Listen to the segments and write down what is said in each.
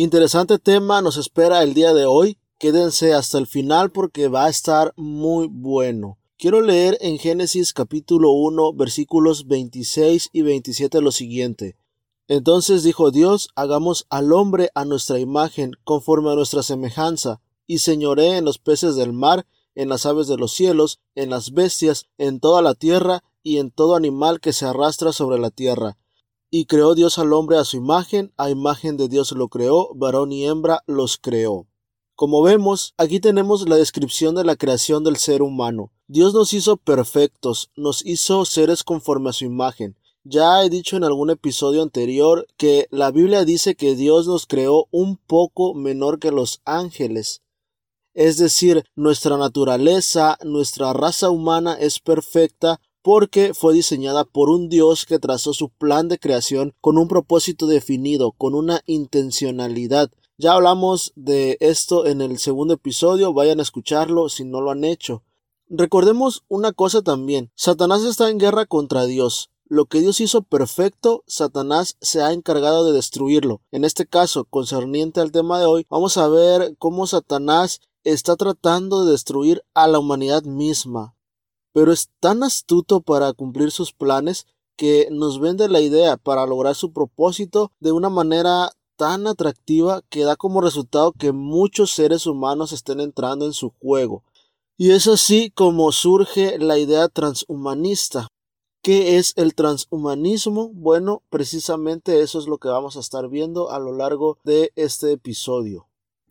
Interesante tema nos espera el día de hoy. Quédense hasta el final porque va a estar muy bueno. Quiero leer en Génesis capítulo 1 versículos 26 y 27 lo siguiente. Entonces dijo Dios, hagamos al hombre a nuestra imagen, conforme a nuestra semejanza, y señoré en los peces del mar, en las aves de los cielos, en las bestias, en toda la tierra, y en todo animal que se arrastra sobre la tierra. Y creó Dios al hombre a su imagen, a imagen de Dios lo creó, varón y hembra los creó. Como vemos, aquí tenemos la descripción de la creación del ser humano. Dios nos hizo perfectos, nos hizo seres conforme a su imagen. Ya he dicho en algún episodio anterior que la Biblia dice que Dios nos creó un poco menor que los ángeles. Es decir, nuestra naturaleza, nuestra raza humana es perfecta porque fue diseñada por un Dios que trazó su plan de creación con un propósito definido, con una intencionalidad. Ya hablamos de esto en el segundo episodio, vayan a escucharlo si no lo han hecho. Recordemos una cosa también, Satanás está en guerra contra Dios. Lo que Dios hizo perfecto, Satanás se ha encargado de destruirlo. En este caso, concerniente al tema de hoy, vamos a ver cómo Satanás está tratando de destruir a la humanidad misma. Pero es tan astuto para cumplir sus planes que nos vende la idea para lograr su propósito de una manera tan atractiva que da como resultado que muchos seres humanos estén entrando en su juego. Y es así como surge la idea transhumanista. ¿Qué es el transhumanismo? Bueno, precisamente eso es lo que vamos a estar viendo a lo largo de este episodio.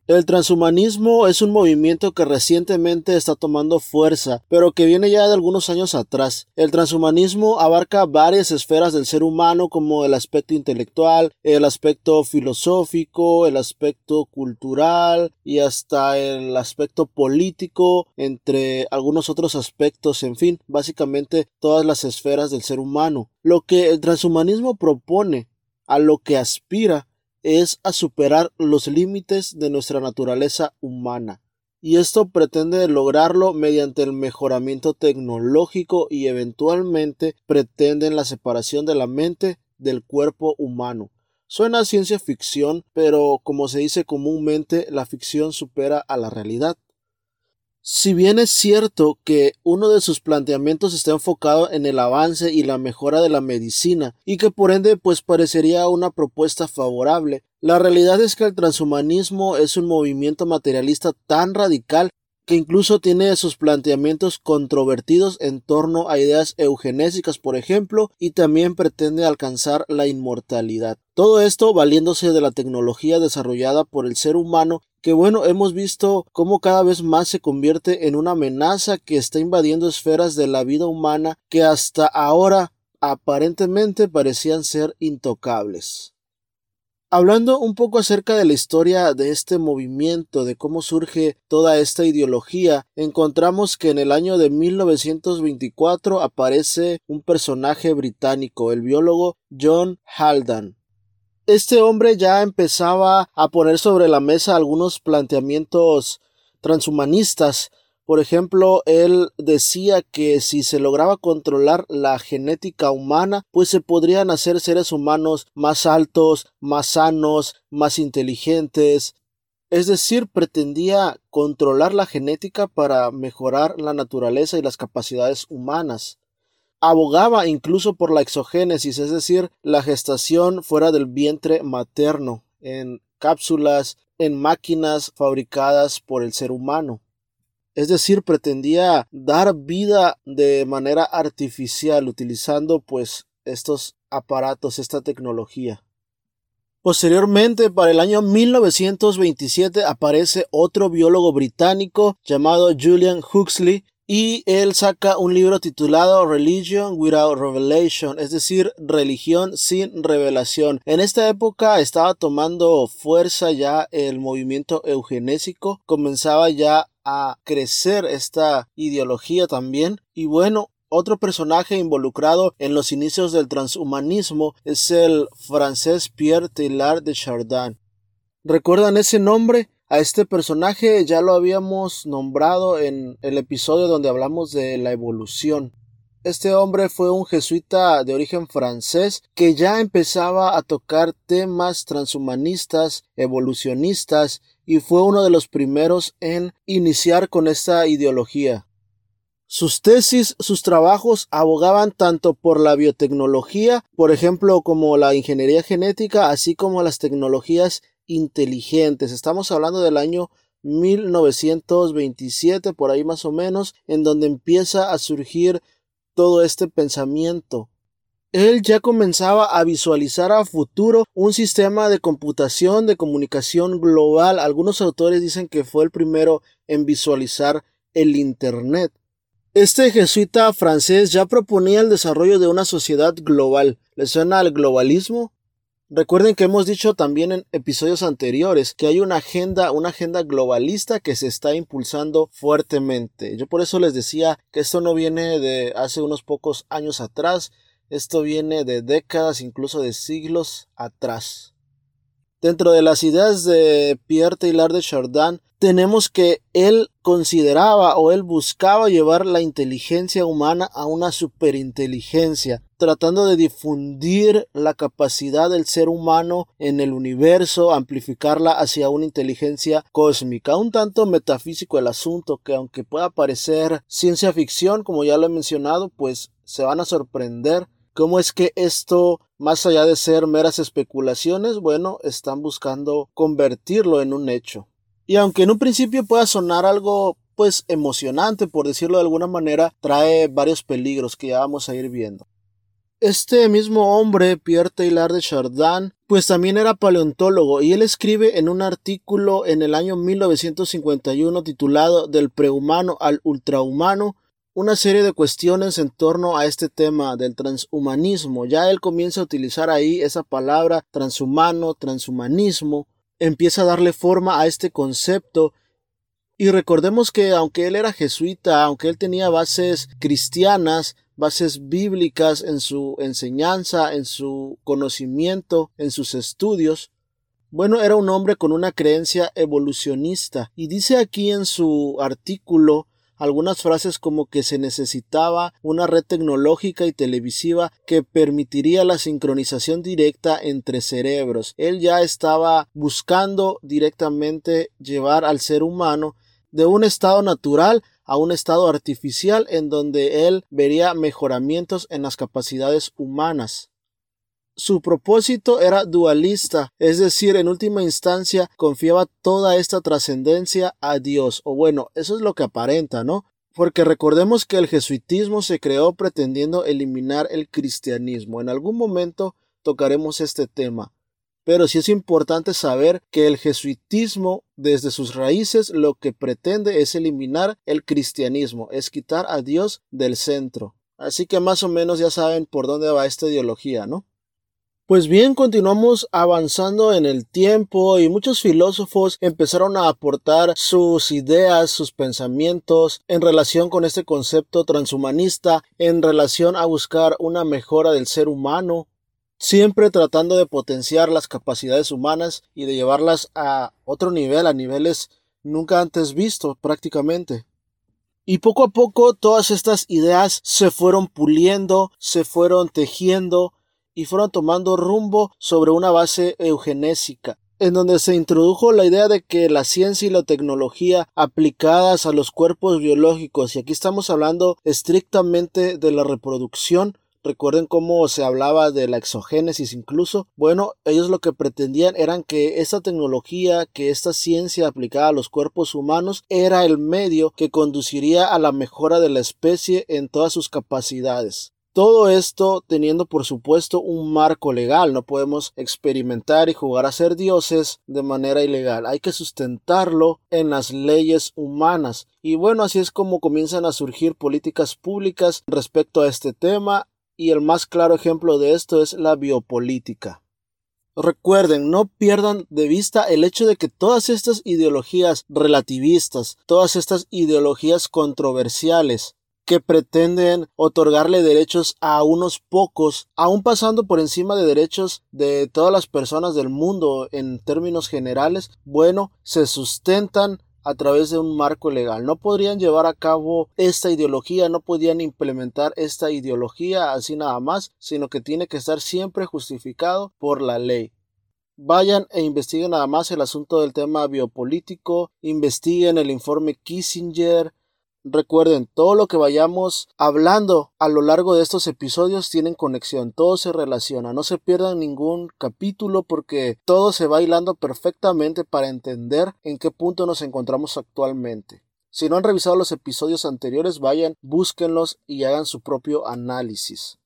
El transhumanismo es un movimiento que recientemente está tomando fuerza, pero que viene ya de algunos años atrás. El transhumanismo abarca varias esferas del ser humano como el aspecto intelectual, el aspecto filosófico, el aspecto cultural y hasta el aspecto político, entre algunos otros aspectos, en fin, básicamente todas las esferas del ser humano. Lo que el transhumanismo propone, a lo que aspira, es a superar los límites de nuestra naturaleza humana. Y esto pretende lograrlo mediante el mejoramiento tecnológico y eventualmente pretenden la separación de la mente del cuerpo humano. Suena ciencia ficción, pero como se dice comúnmente, la ficción supera a la realidad. Si bien es cierto que uno de sus planteamientos está enfocado en el avance y la mejora de la medicina, y que por ende pues parecería una propuesta favorable, la realidad es que el transhumanismo es un movimiento materialista tan radical que incluso tiene sus planteamientos controvertidos en torno a ideas eugenésicas, por ejemplo, y también pretende alcanzar la inmortalidad. Todo esto valiéndose de la tecnología desarrollada por el ser humano que bueno, hemos visto cómo cada vez más se convierte en una amenaza que está invadiendo esferas de la vida humana que hasta ahora aparentemente parecían ser intocables. Hablando un poco acerca de la historia de este movimiento, de cómo surge toda esta ideología, encontramos que en el año de 1924 aparece un personaje británico, el biólogo John Haldane. Este hombre ya empezaba a poner sobre la mesa algunos planteamientos transhumanistas por ejemplo, él decía que si se lograba controlar la genética humana, pues se podrían hacer seres humanos más altos, más sanos, más inteligentes. Es decir, pretendía controlar la genética para mejorar la naturaleza y las capacidades humanas. Abogaba incluso por la exogénesis, es decir, la gestación fuera del vientre materno, en cápsulas, en máquinas fabricadas por el ser humano es decir, pretendía dar vida de manera artificial utilizando pues estos aparatos, esta tecnología. Posteriormente, para el año 1927, aparece otro biólogo británico llamado Julian Huxley y él saca un libro titulado Religion Without Revelation, es decir, religión sin revelación. En esta época estaba tomando fuerza ya el movimiento eugenésico, comenzaba ya a crecer esta ideología también. Y bueno, otro personaje involucrado en los inicios del transhumanismo es el francés Pierre Teilhard de Chardin. ¿Recuerdan ese nombre? A este personaje ya lo habíamos nombrado en el episodio donde hablamos de la evolución. Este hombre fue un jesuita de origen francés que ya empezaba a tocar temas transhumanistas, evolucionistas y fue uno de los primeros en iniciar con esta ideología. Sus tesis, sus trabajos abogaban tanto por la biotecnología, por ejemplo, como la ingeniería genética, así como las tecnologías inteligentes. Estamos hablando del año 1927, por ahí más o menos, en donde empieza a surgir todo este pensamiento. Él ya comenzaba a visualizar a futuro un sistema de computación de comunicación global. Algunos autores dicen que fue el primero en visualizar el Internet. Este jesuita francés ya proponía el desarrollo de una sociedad global. ¿Le suena al globalismo? Recuerden que hemos dicho también en episodios anteriores que hay una agenda, una agenda globalista que se está impulsando fuertemente. Yo por eso les decía que esto no viene de hace unos pocos años atrás, esto viene de décadas, incluso de siglos atrás. Dentro de las ideas de Pierre Taylor de Chardin, tenemos que él consideraba o él buscaba llevar la inteligencia humana a una superinteligencia, tratando de difundir la capacidad del ser humano en el universo, amplificarla hacia una inteligencia cósmica. Un tanto metafísico el asunto que aunque pueda parecer ciencia ficción, como ya lo he mencionado, pues se van a sorprender cómo es que esto más allá de ser meras especulaciones, bueno, están buscando convertirlo en un hecho. Y aunque en un principio pueda sonar algo pues emocionante, por decirlo de alguna manera, trae varios peligros que ya vamos a ir viendo. Este mismo hombre, Pierre Taylor de Chardin, pues también era paleontólogo y él escribe en un artículo en el año 1951 titulado Del prehumano al ultrahumano una serie de cuestiones en torno a este tema del transhumanismo. Ya él comienza a utilizar ahí esa palabra transhumano, transhumanismo, empieza a darle forma a este concepto y recordemos que aunque él era jesuita, aunque él tenía bases cristianas, bases bíblicas en su enseñanza, en su conocimiento, en sus estudios, bueno, era un hombre con una creencia evolucionista y dice aquí en su artículo algunas frases como que se necesitaba una red tecnológica y televisiva que permitiría la sincronización directa entre cerebros. Él ya estaba buscando directamente llevar al ser humano de un estado natural a un estado artificial en donde él vería mejoramientos en las capacidades humanas. Su propósito era dualista, es decir, en última instancia confiaba toda esta trascendencia a Dios, o bueno, eso es lo que aparenta, ¿no? Porque recordemos que el jesuitismo se creó pretendiendo eliminar el cristianismo. En algún momento tocaremos este tema. Pero sí es importante saber que el jesuitismo, desde sus raíces, lo que pretende es eliminar el cristianismo, es quitar a Dios del centro. Así que más o menos ya saben por dónde va esta ideología, ¿no? Pues bien, continuamos avanzando en el tiempo y muchos filósofos empezaron a aportar sus ideas, sus pensamientos en relación con este concepto transhumanista, en relación a buscar una mejora del ser humano, siempre tratando de potenciar las capacidades humanas y de llevarlas a otro nivel, a niveles nunca antes vistos prácticamente. Y poco a poco todas estas ideas se fueron puliendo, se fueron tejiendo, y fueron tomando rumbo sobre una base eugenésica en donde se introdujo la idea de que la ciencia y la tecnología aplicadas a los cuerpos biológicos, y aquí estamos hablando estrictamente de la reproducción, recuerden cómo se hablaba de la exogénesis incluso, bueno, ellos lo que pretendían eran que esta tecnología, que esta ciencia aplicada a los cuerpos humanos era el medio que conduciría a la mejora de la especie en todas sus capacidades. Todo esto teniendo por supuesto un marco legal, no podemos experimentar y jugar a ser dioses de manera ilegal, hay que sustentarlo en las leyes humanas. Y bueno, así es como comienzan a surgir políticas públicas respecto a este tema y el más claro ejemplo de esto es la biopolítica. Recuerden, no pierdan de vista el hecho de que todas estas ideologías relativistas, todas estas ideologías controversiales, que pretenden otorgarle derechos a unos pocos, aún pasando por encima de derechos de todas las personas del mundo en términos generales, bueno, se sustentan a través de un marco legal. No podrían llevar a cabo esta ideología, no podían implementar esta ideología así nada más, sino que tiene que estar siempre justificado por la ley. Vayan e investiguen nada más el asunto del tema biopolítico, investiguen el informe Kissinger, Recuerden, todo lo que vayamos hablando a lo largo de estos episodios tienen conexión, todo se relaciona, no se pierdan ningún capítulo porque todo se va hilando perfectamente para entender en qué punto nos encontramos actualmente. Si no han revisado los episodios anteriores, vayan, búsquenlos y hagan su propio análisis.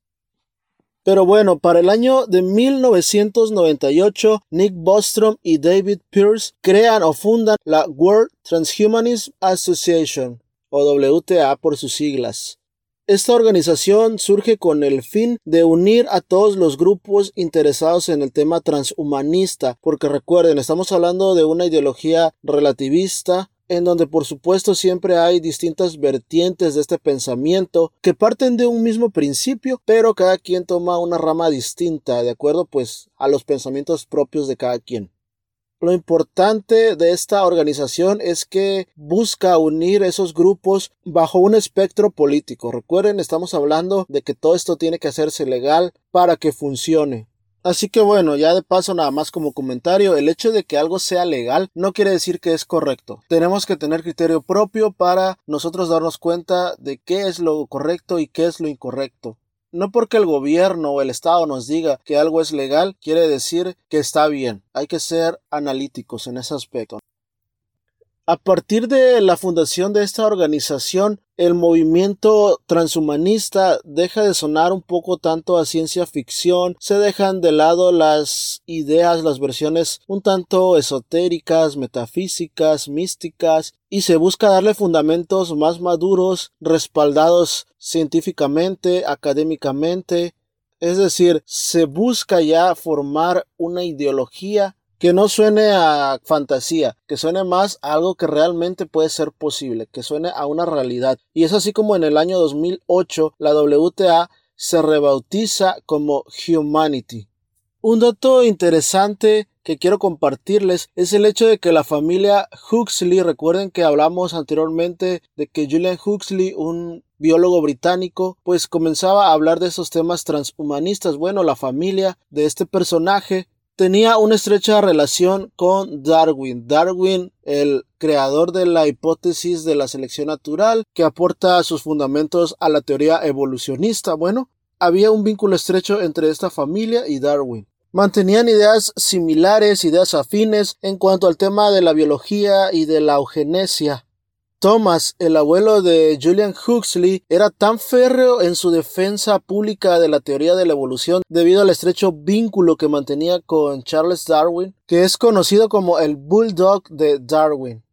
Pero bueno, para el año de 1998, Nick Bostrom y David Pierce crean o fundan la World Transhumanism Association, o WTA por sus siglas. Esta organización surge con el fin de unir a todos los grupos interesados en el tema transhumanista, porque recuerden, estamos hablando de una ideología relativista en donde por supuesto siempre hay distintas vertientes de este pensamiento que parten de un mismo principio, pero cada quien toma una rama distinta, de acuerdo pues a los pensamientos propios de cada quien. Lo importante de esta organización es que busca unir esos grupos bajo un espectro político. Recuerden, estamos hablando de que todo esto tiene que hacerse legal para que funcione. Así que bueno, ya de paso nada más como comentario, el hecho de que algo sea legal no quiere decir que es correcto. Tenemos que tener criterio propio para nosotros darnos cuenta de qué es lo correcto y qué es lo incorrecto. No porque el gobierno o el Estado nos diga que algo es legal, quiere decir que está bien. Hay que ser analíticos en ese aspecto. A partir de la fundación de esta organización, el movimiento transhumanista deja de sonar un poco tanto a ciencia ficción, se dejan de lado las ideas, las versiones un tanto esotéricas, metafísicas, místicas, y se busca darle fundamentos más maduros, respaldados científicamente, académicamente, es decir, se busca ya formar una ideología que no suene a fantasía, que suene más a algo que realmente puede ser posible, que suene a una realidad. Y es así como en el año 2008 la WTA se rebautiza como Humanity. Un dato interesante que quiero compartirles es el hecho de que la familia Huxley, recuerden que hablamos anteriormente de que Julian Huxley, un biólogo británico, pues comenzaba a hablar de esos temas transhumanistas. Bueno, la familia de este personaje tenía una estrecha relación con Darwin. Darwin, el creador de la hipótesis de la selección natural, que aporta sus fundamentos a la teoría evolucionista. Bueno, había un vínculo estrecho entre esta familia y Darwin. Mantenían ideas similares, ideas afines en cuanto al tema de la biología y de la eugenesia. Thomas, el abuelo de Julian Huxley, era tan férreo en su defensa pública de la teoría de la evolución debido al estrecho vínculo que mantenía con Charles Darwin, que es conocido como el Bulldog de Darwin.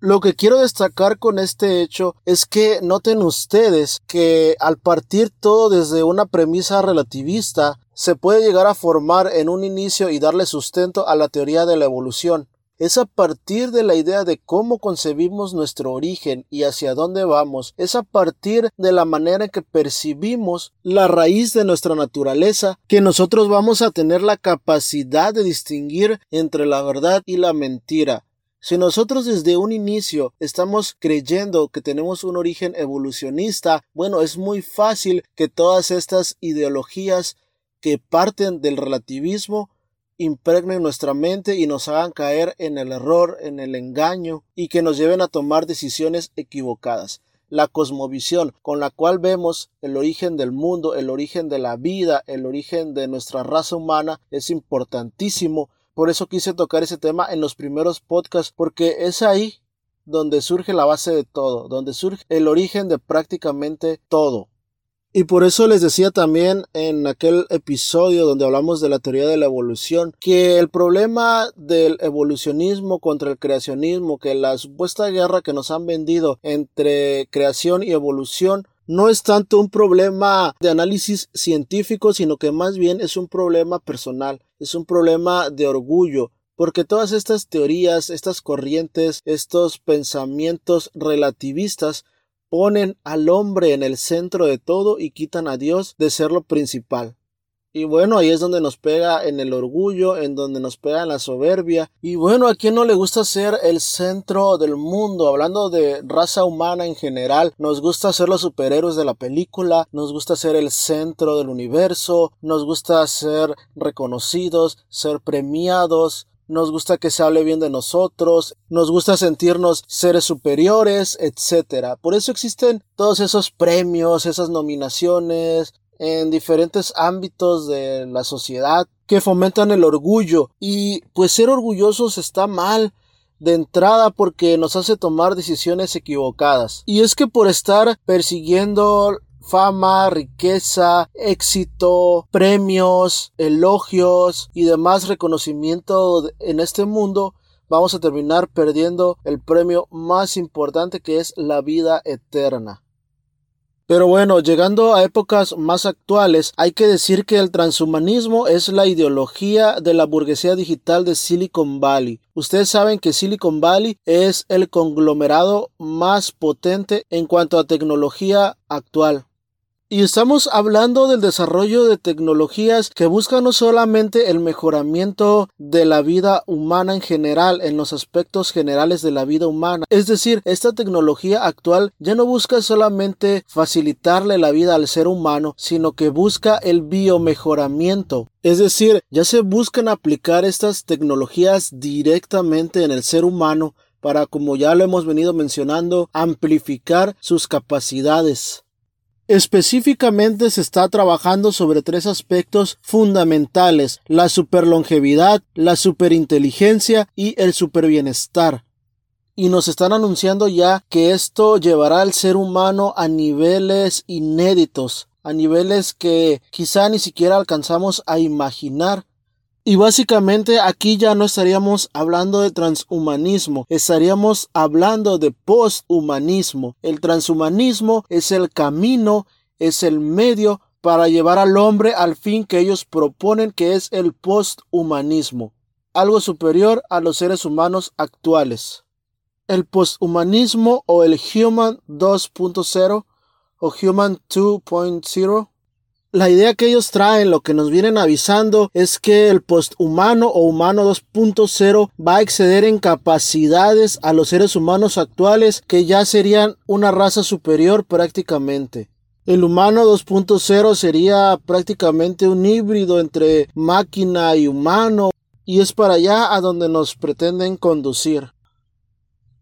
Lo que quiero destacar con este hecho es que noten ustedes que al partir todo desde una premisa relativista, se puede llegar a formar en un inicio y darle sustento a la teoría de la evolución es a partir de la idea de cómo concebimos nuestro origen y hacia dónde vamos, es a partir de la manera en que percibimos la raíz de nuestra naturaleza que nosotros vamos a tener la capacidad de distinguir entre la verdad y la mentira. Si nosotros desde un inicio estamos creyendo que tenemos un origen evolucionista, bueno, es muy fácil que todas estas ideologías que parten del relativismo impregnen nuestra mente y nos hagan caer en el error, en el engaño y que nos lleven a tomar decisiones equivocadas. La cosmovisión con la cual vemos el origen del mundo, el origen de la vida, el origen de nuestra raza humana es importantísimo. Por eso quise tocar ese tema en los primeros podcasts porque es ahí donde surge la base de todo, donde surge el origen de prácticamente todo. Y por eso les decía también en aquel episodio donde hablamos de la teoría de la evolución que el problema del evolucionismo contra el creacionismo, que la supuesta guerra que nos han vendido entre creación y evolución no es tanto un problema de análisis científico, sino que más bien es un problema personal, es un problema de orgullo, porque todas estas teorías, estas corrientes, estos pensamientos relativistas ponen al hombre en el centro de todo y quitan a Dios de ser lo principal. Y bueno, ahí es donde nos pega en el orgullo, en donde nos pega en la soberbia. Y bueno, a quien no le gusta ser el centro del mundo, hablando de raza humana en general, nos gusta ser los superhéroes de la película, nos gusta ser el centro del universo, nos gusta ser reconocidos, ser premiados, nos gusta que se hable bien de nosotros, nos gusta sentirnos seres superiores, etc. Por eso existen todos esos premios, esas nominaciones, en diferentes ámbitos de la sociedad que fomentan el orgullo y pues ser orgullosos está mal de entrada porque nos hace tomar decisiones equivocadas. Y es que por estar persiguiendo fama, riqueza, éxito, premios, elogios y demás reconocimiento en este mundo, vamos a terminar perdiendo el premio más importante que es la vida eterna. Pero bueno, llegando a épocas más actuales, hay que decir que el transhumanismo es la ideología de la burguesía digital de Silicon Valley. Ustedes saben que Silicon Valley es el conglomerado más potente en cuanto a tecnología actual. Y estamos hablando del desarrollo de tecnologías que buscan no solamente el mejoramiento de la vida humana en general, en los aspectos generales de la vida humana. Es decir, esta tecnología actual ya no busca solamente facilitarle la vida al ser humano, sino que busca el biomejoramiento. Es decir, ya se buscan aplicar estas tecnologías directamente en el ser humano para, como ya lo hemos venido mencionando, amplificar sus capacidades. Específicamente se está trabajando sobre tres aspectos fundamentales, la superlongevidad, la superinteligencia y el superbienestar. Y nos están anunciando ya que esto llevará al ser humano a niveles inéditos, a niveles que quizá ni siquiera alcanzamos a imaginar. Y básicamente aquí ya no estaríamos hablando de transhumanismo, estaríamos hablando de posthumanismo. El transhumanismo es el camino, es el medio para llevar al hombre al fin que ellos proponen que es el posthumanismo, algo superior a los seres humanos actuales. El posthumanismo o el Human 2.0 o Human 2.0 la idea que ellos traen, lo que nos vienen avisando, es que el posthumano o humano 2.0 va a exceder en capacidades a los seres humanos actuales que ya serían una raza superior prácticamente. El humano 2.0 sería prácticamente un híbrido entre máquina y humano y es para allá a donde nos pretenden conducir.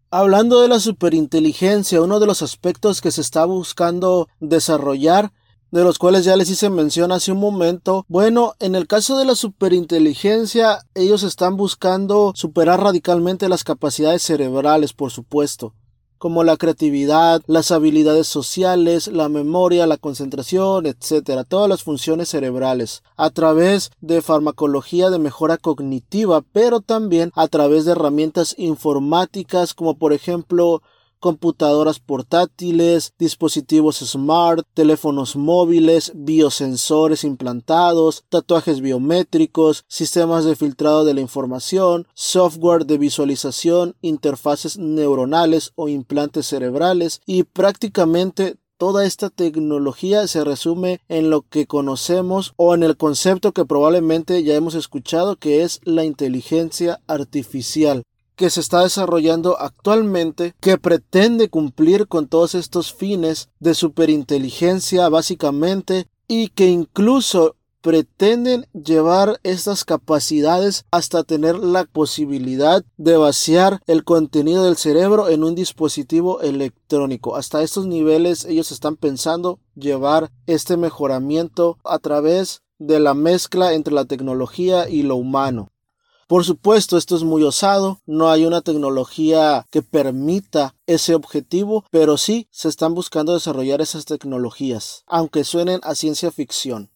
Hablando de la superinteligencia, uno de los aspectos que se está buscando desarrollar de los cuales ya les hice mención hace un momento. Bueno, en el caso de la superinteligencia, ellos están buscando superar radicalmente las capacidades cerebrales, por supuesto como la creatividad, las habilidades sociales, la memoria, la concentración, etcétera, todas las funciones cerebrales, a través de farmacología de mejora cognitiva, pero también a través de herramientas informáticas como por ejemplo computadoras portátiles, dispositivos smart, teléfonos móviles, biosensores implantados, tatuajes biométricos, sistemas de filtrado de la información, software de visualización, interfaces neuronales o implantes cerebrales y prácticamente toda esta tecnología se resume en lo que conocemos o en el concepto que probablemente ya hemos escuchado que es la inteligencia artificial que se está desarrollando actualmente que pretende cumplir con todos estos fines de superinteligencia básicamente y que incluso pretenden llevar estas capacidades hasta tener la posibilidad de vaciar el contenido del cerebro en un dispositivo electrónico. Hasta estos niveles ellos están pensando llevar este mejoramiento a través de la mezcla entre la tecnología y lo humano. Por supuesto, esto es muy osado, no hay una tecnología que permita ese objetivo, pero sí se están buscando desarrollar esas tecnologías, aunque suenen a ciencia ficción.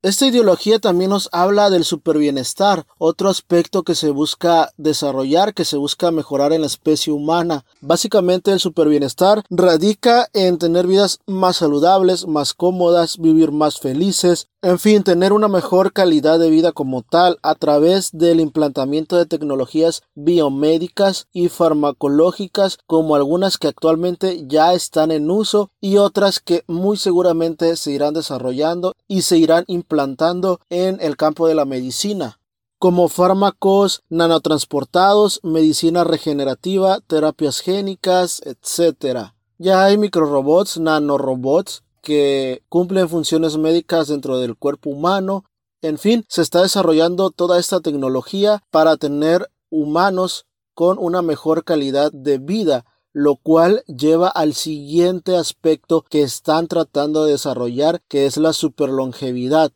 Esta ideología también nos habla del superbienestar, otro aspecto que se busca desarrollar, que se busca mejorar en la especie humana. Básicamente el superbienestar radica en tener vidas más saludables, más cómodas, vivir más felices, En fin, tener una mejor calidad de vida como tal a través del implantamiento de tecnologías biomédicas y farmacológicas como algunas que actualmente ya están en uso y otras que muy seguramente se irán desarrollando y se irán implantando en el campo de la medicina como fármacos nanotransportados, medicina regenerativa, terapias génicas, etc. Ya hay microrobots, nanorobots que cumplen funciones médicas dentro del cuerpo humano. En fin, se está desarrollando toda esta tecnología para tener humanos con una mejor calidad de vida, lo cual lleva al siguiente aspecto que están tratando de desarrollar, que es la superlongevidad.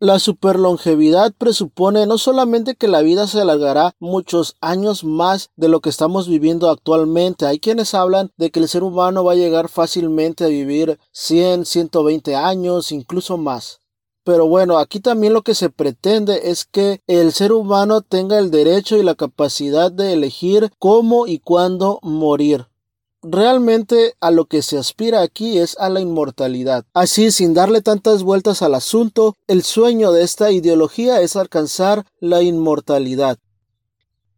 La superlongevidad presupone no solamente que la vida se alargará muchos años más de lo que estamos viviendo actualmente, hay quienes hablan de que el ser humano va a llegar fácilmente a vivir 100, 120 años, incluso más. Pero bueno, aquí también lo que se pretende es que el ser humano tenga el derecho y la capacidad de elegir cómo y cuándo morir. Realmente a lo que se aspira aquí es a la inmortalidad. Así, sin darle tantas vueltas al asunto, el sueño de esta ideología es alcanzar la inmortalidad.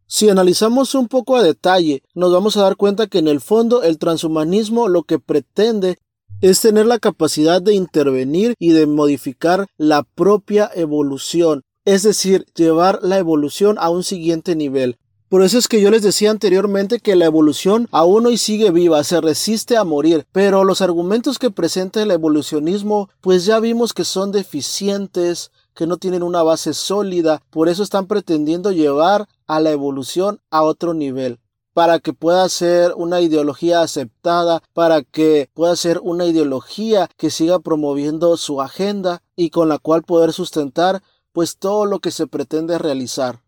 Si analizamos un poco a detalle, nos vamos a dar cuenta que en el fondo el transhumanismo lo que pretende es tener la capacidad de intervenir y de modificar la propia evolución, es decir, llevar la evolución a un siguiente nivel. Por eso es que yo les decía anteriormente que la evolución aún hoy sigue viva, se resiste a morir, pero los argumentos que presenta el evolucionismo pues ya vimos que son deficientes, que no tienen una base sólida, por eso están pretendiendo llevar a la evolución a otro nivel para que pueda ser una ideología aceptada, para que pueda ser una ideología que siga promoviendo su agenda y con la cual poder sustentar pues todo lo que se pretende realizar.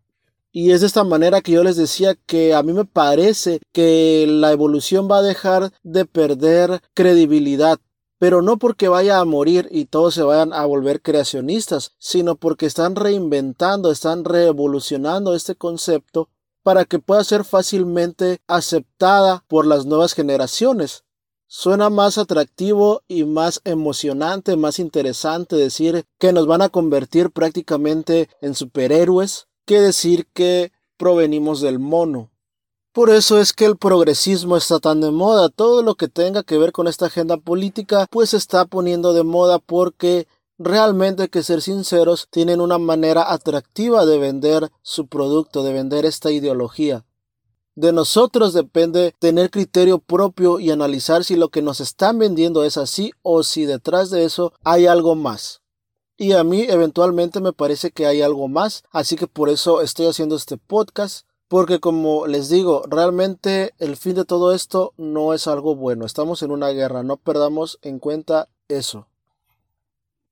Y es de esta manera que yo les decía que a mí me parece que la evolución va a dejar de perder credibilidad pero no porque vaya a morir y todos se vayan a volver creacionistas, sino porque están reinventando, están revolucionando este concepto para que pueda ser fácilmente aceptada por las nuevas generaciones. Suena más atractivo y más emocionante, más interesante decir que nos van a convertir prácticamente en superhéroes que decir que provenimos del mono. Por eso es que el progresismo está tan de moda. Todo lo que tenga que ver con esta agenda política pues se está poniendo de moda porque realmente que ser sinceros tienen una manera atractiva de vender su producto, de vender esta ideología. De nosotros depende tener criterio propio y analizar si lo que nos están vendiendo es así o si detrás de eso hay algo más. Y a mí eventualmente me parece que hay algo más, así que por eso estoy haciendo este podcast, porque como les digo, realmente el fin de todo esto no es algo bueno, estamos en una guerra, no perdamos en cuenta eso.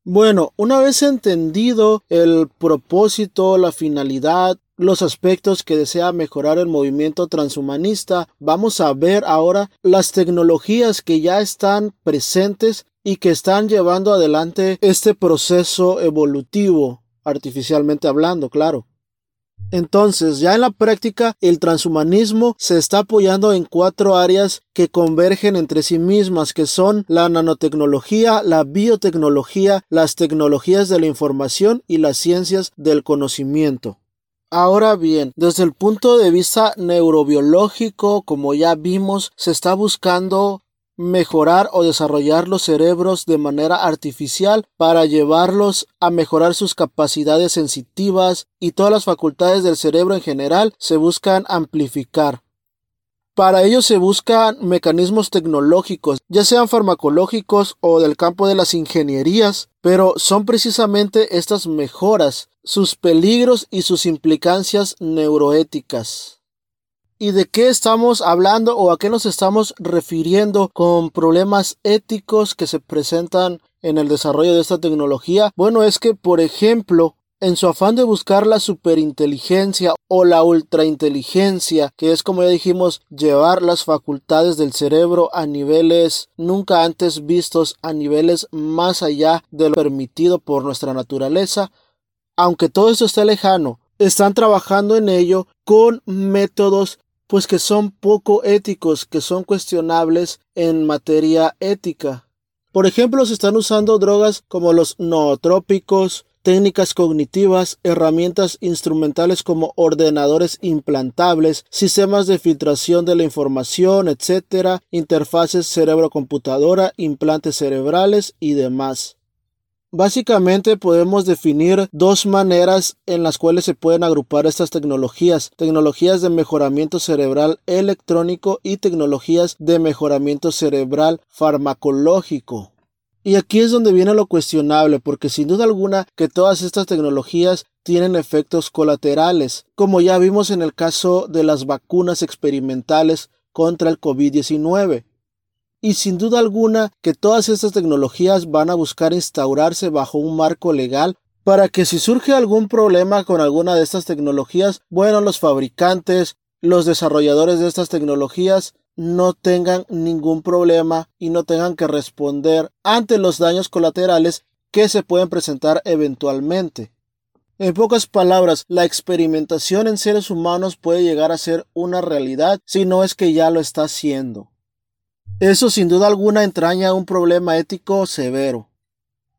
Bueno, una vez entendido el propósito, la finalidad, los aspectos que desea mejorar el movimiento transhumanista, vamos a ver ahora las tecnologías que ya están presentes y que están llevando adelante este proceso evolutivo, artificialmente hablando, claro. Entonces, ya en la práctica, el transhumanismo se está apoyando en cuatro áreas que convergen entre sí mismas, que son la nanotecnología, la biotecnología, las tecnologías de la información y las ciencias del conocimiento. Ahora bien, desde el punto de vista neurobiológico, como ya vimos, se está buscando mejorar o desarrollar los cerebros de manera artificial para llevarlos a mejorar sus capacidades sensitivas y todas las facultades del cerebro en general se buscan amplificar. Para ello se buscan mecanismos tecnológicos, ya sean farmacológicos o del campo de las ingenierías, pero son precisamente estas mejoras, sus peligros y sus implicancias neuroéticas y de qué estamos hablando o a qué nos estamos refiriendo con problemas éticos que se presentan en el desarrollo de esta tecnología? Bueno, es que, por ejemplo, en su afán de buscar la superinteligencia o la ultrainteligencia, que es como ya dijimos, llevar las facultades del cerebro a niveles nunca antes vistos, a niveles más allá de lo permitido por nuestra naturaleza, aunque todo esto esté lejano, están trabajando en ello con métodos pues que son poco éticos, que son cuestionables en materia ética. Por ejemplo, se están usando drogas como los nootrópicos, técnicas cognitivas, herramientas instrumentales como ordenadores implantables, sistemas de filtración de la información, etc., interfaces cerebro-computadora, implantes cerebrales y demás. Básicamente podemos definir dos maneras en las cuales se pueden agrupar estas tecnologías, tecnologías de mejoramiento cerebral electrónico y tecnologías de mejoramiento cerebral farmacológico. Y aquí es donde viene lo cuestionable, porque sin duda alguna que todas estas tecnologías tienen efectos colaterales, como ya vimos en el caso de las vacunas experimentales contra el COVID-19. Y sin duda alguna que todas estas tecnologías van a buscar instaurarse bajo un marco legal para que si surge algún problema con alguna de estas tecnologías, bueno, los fabricantes, los desarrolladores de estas tecnologías no tengan ningún problema y no tengan que responder ante los daños colaterales que se pueden presentar eventualmente. En pocas palabras, la experimentación en seres humanos puede llegar a ser una realidad si no es que ya lo está haciendo. Eso sin duda alguna entraña un problema ético severo.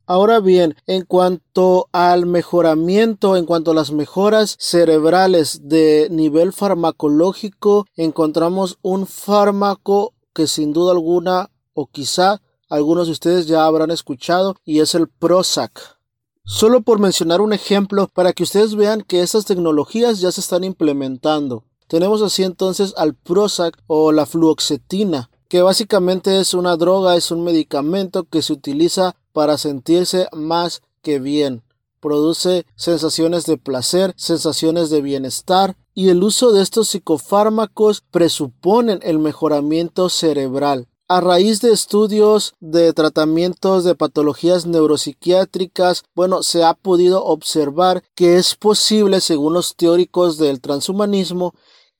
Ahora bien, en cuanto al mejoramiento, en cuanto a las mejoras cerebrales de nivel farmacológico, encontramos un fármaco que sin duda alguna, o quizá algunos de ustedes ya habrán escuchado, y es el Prozac. Solo por mencionar un ejemplo para que ustedes vean que estas tecnologías ya se están implementando. Tenemos así entonces al Prozac o la fluoxetina, que básicamente es una droga, es un medicamento que se utiliza para sentirse más que bien. Produce sensaciones de placer, sensaciones de bienestar, y el uso de estos psicofármacos presuponen el mejoramiento cerebral. A raíz de estudios de tratamientos de patologías neuropsiquiátricas, bueno, se ha podido observar que es posible, según los teóricos del transhumanismo,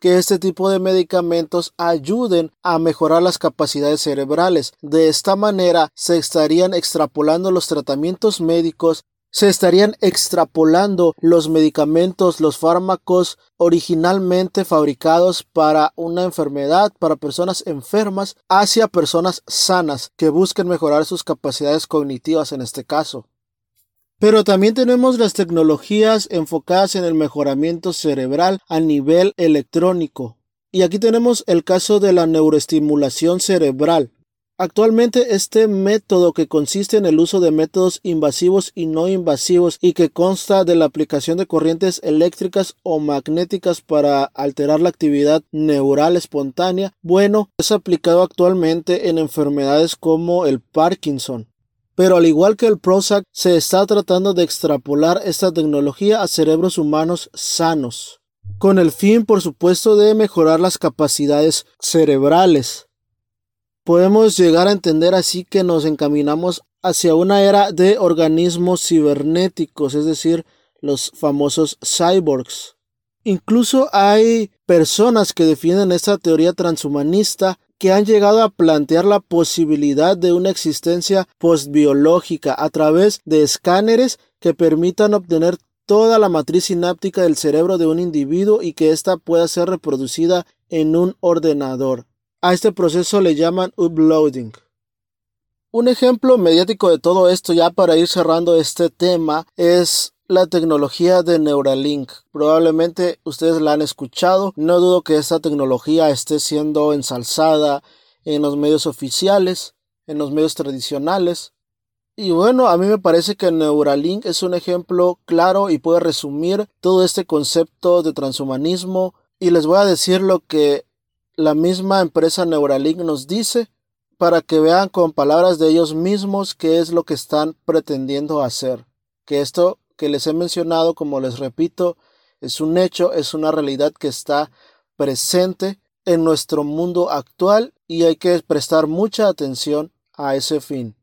que este tipo de medicamentos ayuden a mejorar las capacidades cerebrales. De esta manera se estarían extrapolando los tratamientos médicos se estarían extrapolando los medicamentos, los fármacos originalmente fabricados para una enfermedad, para personas enfermas, hacia personas sanas que busquen mejorar sus capacidades cognitivas en este caso. Pero también tenemos las tecnologías enfocadas en el mejoramiento cerebral a nivel electrónico. Y aquí tenemos el caso de la neuroestimulación cerebral. Actualmente este método que consiste en el uso de métodos invasivos y no invasivos y que consta de la aplicación de corrientes eléctricas o magnéticas para alterar la actividad neural espontánea, bueno, es aplicado actualmente en enfermedades como el Parkinson. Pero al igual que el Prozac, se está tratando de extrapolar esta tecnología a cerebros humanos sanos, con el fin, por supuesto, de mejorar las capacidades cerebrales. Podemos llegar a entender así que nos encaminamos hacia una era de organismos cibernéticos, es decir, los famosos cyborgs. Incluso hay personas que defienden esta teoría transhumanista que han llegado a plantear la posibilidad de una existencia postbiológica a través de escáneres que permitan obtener toda la matriz sináptica del cerebro de un individuo y que ésta pueda ser reproducida en un ordenador. A este proceso le llaman uploading. Un ejemplo mediático de todo esto, ya para ir cerrando este tema, es la tecnología de Neuralink. Probablemente ustedes la han escuchado. No dudo que esta tecnología esté siendo ensalzada en los medios oficiales, en los medios tradicionales. Y bueno, a mí me parece que Neuralink es un ejemplo claro y puede resumir todo este concepto de transhumanismo. Y les voy a decir lo que la misma empresa Neuralink nos dice para que vean con palabras de ellos mismos qué es lo que están pretendiendo hacer. Que esto que les he mencionado, como les repito, es un hecho, es una realidad que está presente en nuestro mundo actual y hay que prestar mucha atención a ese fin.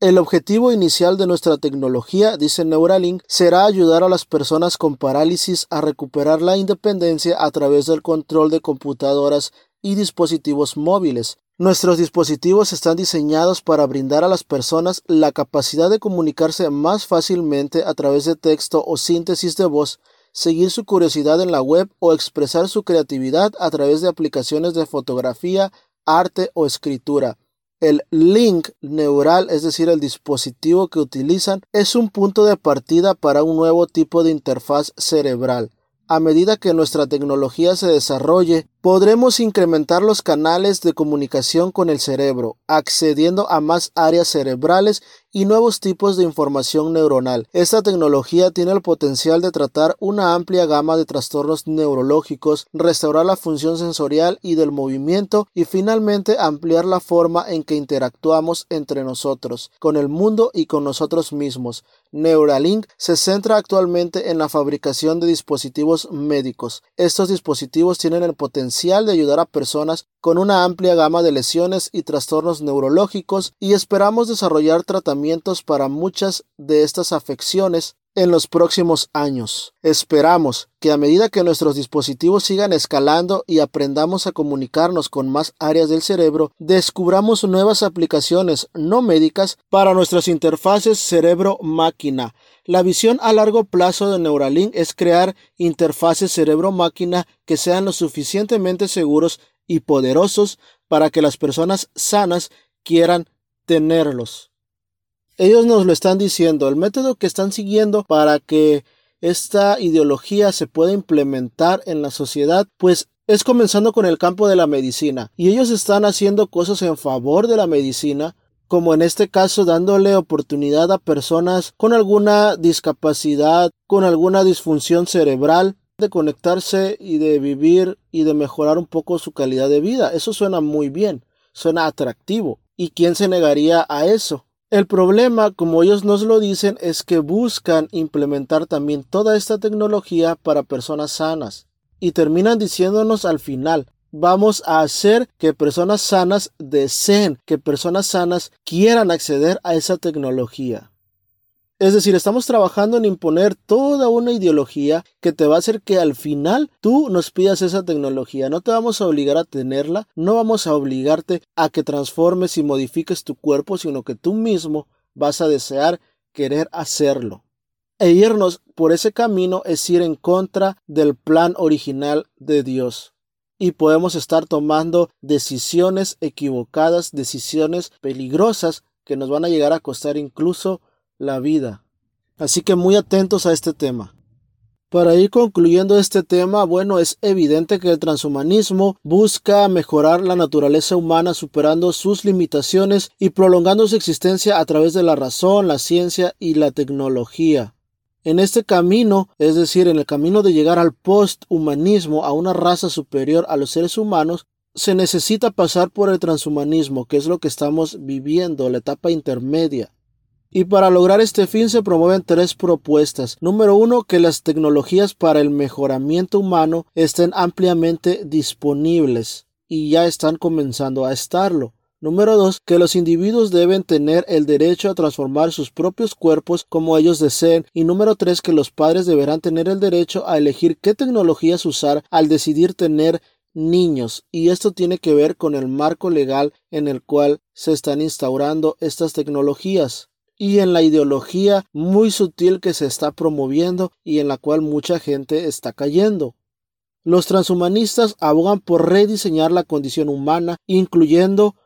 El objetivo inicial de nuestra tecnología, dice Neuralink, será ayudar a las personas con parálisis a recuperar la independencia a través del control de computadoras y dispositivos móviles, Nuestros dispositivos están diseñados para brindar a las personas la capacidad de comunicarse más fácilmente a través de texto o síntesis de voz, seguir su curiosidad en la web o expresar su creatividad a través de aplicaciones de fotografía, arte o escritura. El link neural, es decir, el dispositivo que utilizan, es un punto de partida para un nuevo tipo de interfaz cerebral. A medida que nuestra tecnología se desarrolle, podremos incrementar los canales de comunicación con el cerebro, accediendo a más áreas cerebrales y nuevos tipos de información neuronal. Esta tecnología tiene el potencial de tratar una amplia gama de trastornos neurológicos, restaurar la función sensorial y del movimiento y finalmente ampliar la forma en que interactuamos entre nosotros, con el mundo y con nosotros mismos. Neuralink se centra actualmente en la fabricación de dispositivos médicos. Estos dispositivos tienen el potencial de ayudar a personas con una amplia gama de lesiones y trastornos neurológicos y esperamos desarrollar tratamientos para muchas de estas afecciones en los próximos años. Esperamos que a medida que nuestros dispositivos sigan escalando y aprendamos a comunicarnos con más áreas del cerebro, descubramos nuevas aplicaciones no médicas para nuestras interfaces cerebro-máquina. La visión a largo plazo de Neuralink es crear interfaces cerebro-máquina que sean lo suficientemente seguros y poderosos para que las personas sanas quieran tenerlos. Ellos nos lo están diciendo, el método que están siguiendo para que esta ideología se pueda implementar en la sociedad, pues es comenzando con el campo de la medicina. Y ellos están haciendo cosas en favor de la medicina, como en este caso dándole oportunidad a personas con alguna discapacidad, con alguna disfunción cerebral, de conectarse y de vivir y de mejorar un poco su calidad de vida. Eso suena muy bien, suena atractivo. ¿Y quién se negaría a eso? El problema, como ellos nos lo dicen, es que buscan implementar también toda esta tecnología para personas sanas. Y terminan diciéndonos al final, vamos a hacer que personas sanas deseen, que personas sanas quieran acceder a esa tecnología. Es decir, estamos trabajando en imponer toda una ideología que te va a hacer que al final tú nos pidas esa tecnología. No te vamos a obligar a tenerla, no vamos a obligarte a que transformes y modifiques tu cuerpo, sino que tú mismo vas a desear querer hacerlo. E irnos por ese camino es ir en contra del plan original de Dios. Y podemos estar tomando decisiones equivocadas, decisiones peligrosas que nos van a llegar a costar incluso la vida. Así que muy atentos a este tema. Para ir concluyendo este tema, bueno, es evidente que el transhumanismo busca mejorar la naturaleza humana superando sus limitaciones y prolongando su existencia a través de la razón, la ciencia y la tecnología. En este camino, es decir, en el camino de llegar al posthumanismo, a una raza superior a los seres humanos, se necesita pasar por el transhumanismo, que es lo que estamos viviendo, la etapa intermedia. Y para lograr este fin se promueven tres propuestas. Número uno, que las tecnologías para el mejoramiento humano estén ampliamente disponibles y ya están comenzando a estarlo. Número dos, que los individuos deben tener el derecho a transformar sus propios cuerpos como ellos deseen. Y número tres, que los padres deberán tener el derecho a elegir qué tecnologías usar al decidir tener niños. Y esto tiene que ver con el marco legal en el cual se están instaurando estas tecnologías y en la ideología muy sutil que se está promoviendo y en la cual mucha gente está cayendo. Los transhumanistas abogan por rediseñar la condición humana, incluyendo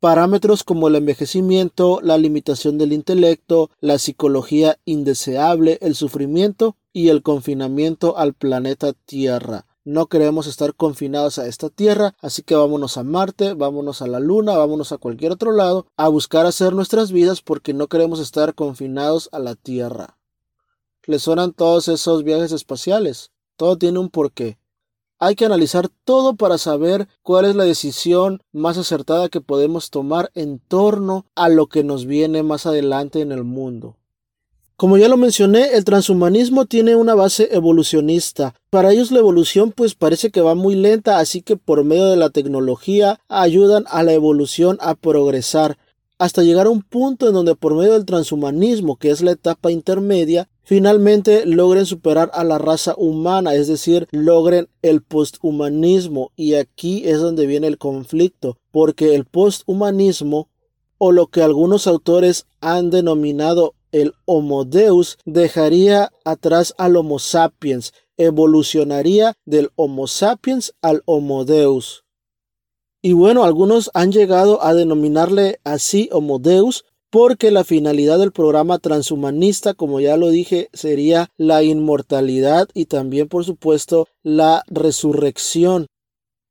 parámetros como el envejecimiento, la limitación del intelecto, la psicología indeseable, el sufrimiento y el confinamiento al planeta Tierra. No queremos estar confinados a esta tierra, así que vámonos a Marte, vámonos a la Luna, vámonos a cualquier otro lado a buscar hacer nuestras vidas porque no queremos estar confinados a la tierra. ¿Les suenan todos esos viajes espaciales? Todo tiene un porqué. Hay que analizar todo para saber cuál es la decisión más acertada que podemos tomar en torno a lo que nos viene más adelante en el mundo. Como ya lo mencioné, el transhumanismo tiene una base evolucionista. Para ellos la evolución pues parece que va muy lenta, así que por medio de la tecnología ayudan a la evolución a progresar, hasta llegar a un punto en donde por medio del transhumanismo, que es la etapa intermedia, finalmente logren superar a la raza humana, es decir, logren el posthumanismo. Y aquí es donde viene el conflicto, porque el posthumanismo, o lo que algunos autores han denominado el Homo Deus dejaría atrás al Homo sapiens, evolucionaría del Homo sapiens al Homo Deus. Y bueno, algunos han llegado a denominarle así Homo Deus porque la finalidad del programa transhumanista, como ya lo dije, sería la inmortalidad y también, por supuesto, la resurrección.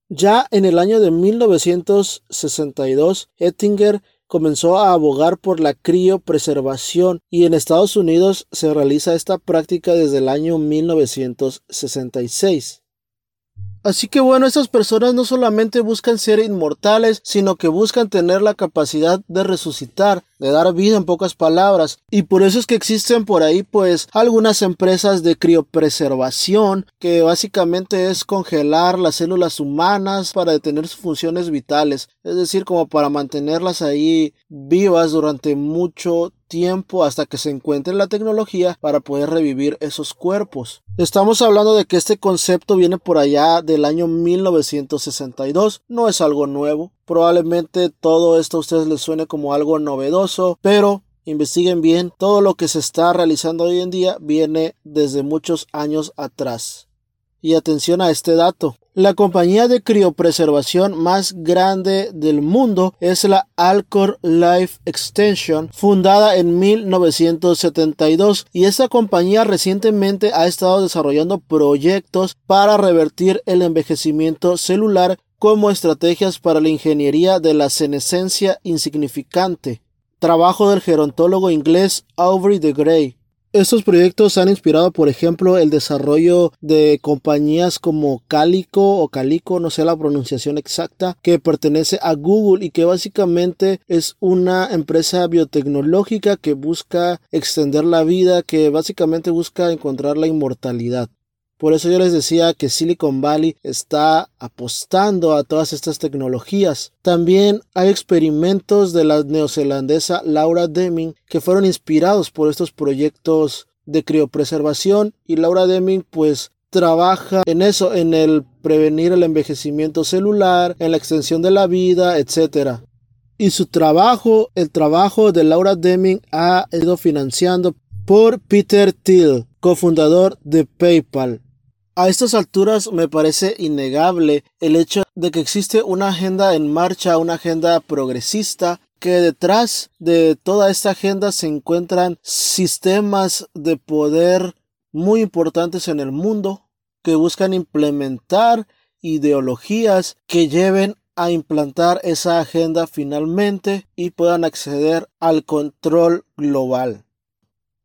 Ya en el año de 1962, Ettinger comenzó a abogar por la criopreservación y en Estados Unidos se realiza esta práctica desde el año 1966. Así que bueno, estas personas no solamente buscan ser inmortales, sino que buscan tener la capacidad de resucitar, de dar vida en pocas palabras. Y por eso es que existen por ahí pues algunas empresas de criopreservación que básicamente es congelar las células humanas para detener sus funciones vitales, es decir, como para mantenerlas ahí vivas durante mucho tiempo hasta que se encuentre la tecnología para poder revivir esos cuerpos. Estamos hablando de que este concepto viene por allá del año 1962, no es algo nuevo. Probablemente todo esto a ustedes les suene como algo novedoso, pero investiguen bien, todo lo que se está realizando hoy en día viene desde muchos años atrás. Y atención a este dato. La compañía de criopreservación más grande del mundo es la Alcor Life Extension, fundada en 1972 y esta compañía recientemente ha estado desarrollando proyectos para revertir el envejecimiento celular como estrategias para la ingeniería de la senescencia insignificante. Trabajo del gerontólogo inglés Aubrey de Grey. Estos proyectos han inspirado, por ejemplo, el desarrollo de compañías como Calico o Calico, no sé la pronunciación exacta, que pertenece a Google y que básicamente es una empresa biotecnológica que busca extender la vida, que básicamente busca encontrar la inmortalidad. Por eso yo les decía que Silicon Valley está apostando a todas estas tecnologías. También hay experimentos de la neozelandesa Laura Deming que fueron inspirados por estos proyectos de criopreservación y Laura Deming pues trabaja en eso, en el prevenir el envejecimiento celular, en la extensión de la vida, etc. Y su trabajo, el trabajo de Laura Deming ha ido financiando por Peter Thiel, cofundador de PayPal. A estas alturas me parece innegable el hecho de que existe una agenda en marcha, una agenda progresista, que detrás de toda esta agenda se encuentran sistemas de poder muy importantes en el mundo que buscan implementar ideologías que lleven a implantar esa agenda finalmente y puedan acceder al control global.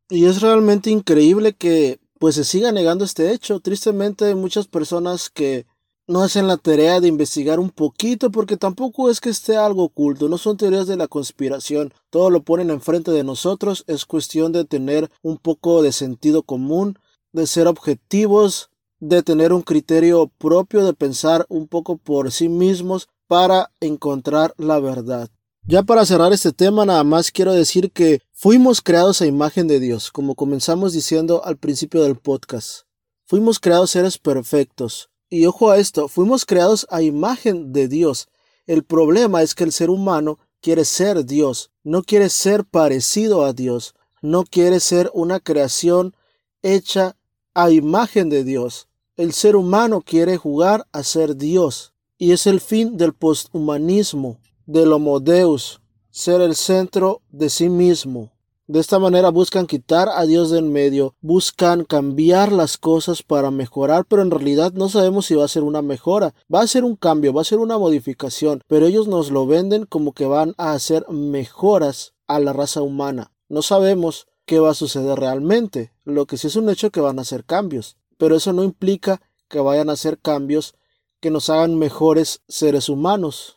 Y es realmente increíble que pues se siga negando este hecho. Tristemente hay muchas personas que no hacen la tarea de investigar un poquito porque tampoco es que esté algo oculto, no son teorías de la conspiración, todo lo ponen enfrente de nosotros, es cuestión de tener un poco de sentido común, de ser objetivos, de tener un criterio propio, de pensar un poco por sí mismos para encontrar la verdad. Ya para cerrar este tema, nada más quiero decir que fuimos creados a imagen de Dios, como comenzamos diciendo al principio del podcast. Fuimos creados seres perfectos. Y ojo a esto, fuimos creados a imagen de Dios. El problema es que el ser humano quiere ser Dios, no quiere ser parecido a Dios, no quiere ser una creación hecha a imagen de Dios. El ser humano quiere jugar a ser Dios. Y es el fin del posthumanismo del Homo Deus, ser el centro de sí mismo. De esta manera buscan quitar a Dios del medio, buscan cambiar las cosas para mejorar, pero en realidad no sabemos si va a ser una mejora, va a ser un cambio, va a ser una modificación, pero ellos nos lo venden como que van a hacer mejoras a la raza humana. No sabemos qué va a suceder realmente, lo que sí es un hecho que van a hacer cambios, pero eso no implica que vayan a hacer cambios que nos hagan mejores seres humanos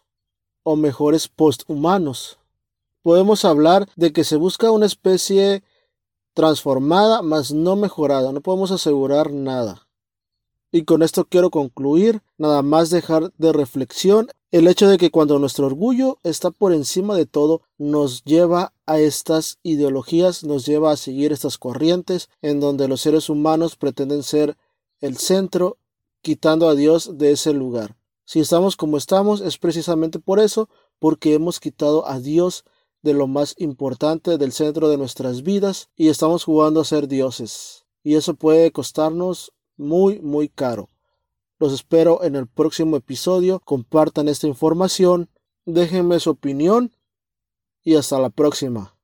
o mejores posthumanos. Podemos hablar de que se busca una especie transformada, mas no mejorada. No podemos asegurar nada. Y con esto quiero concluir, nada más dejar de reflexión el hecho de que cuando nuestro orgullo está por encima de todo, nos lleva a estas ideologías, nos lleva a seguir estas corrientes en donde los seres humanos pretenden ser el centro, quitando a Dios de ese lugar. Si estamos como estamos es precisamente por eso, porque hemos quitado a Dios de lo más importante del centro de nuestras vidas y estamos jugando a ser dioses. Y eso puede costarnos muy, muy caro. Los espero en el próximo episodio. Compartan esta información, déjenme su opinión y hasta la próxima.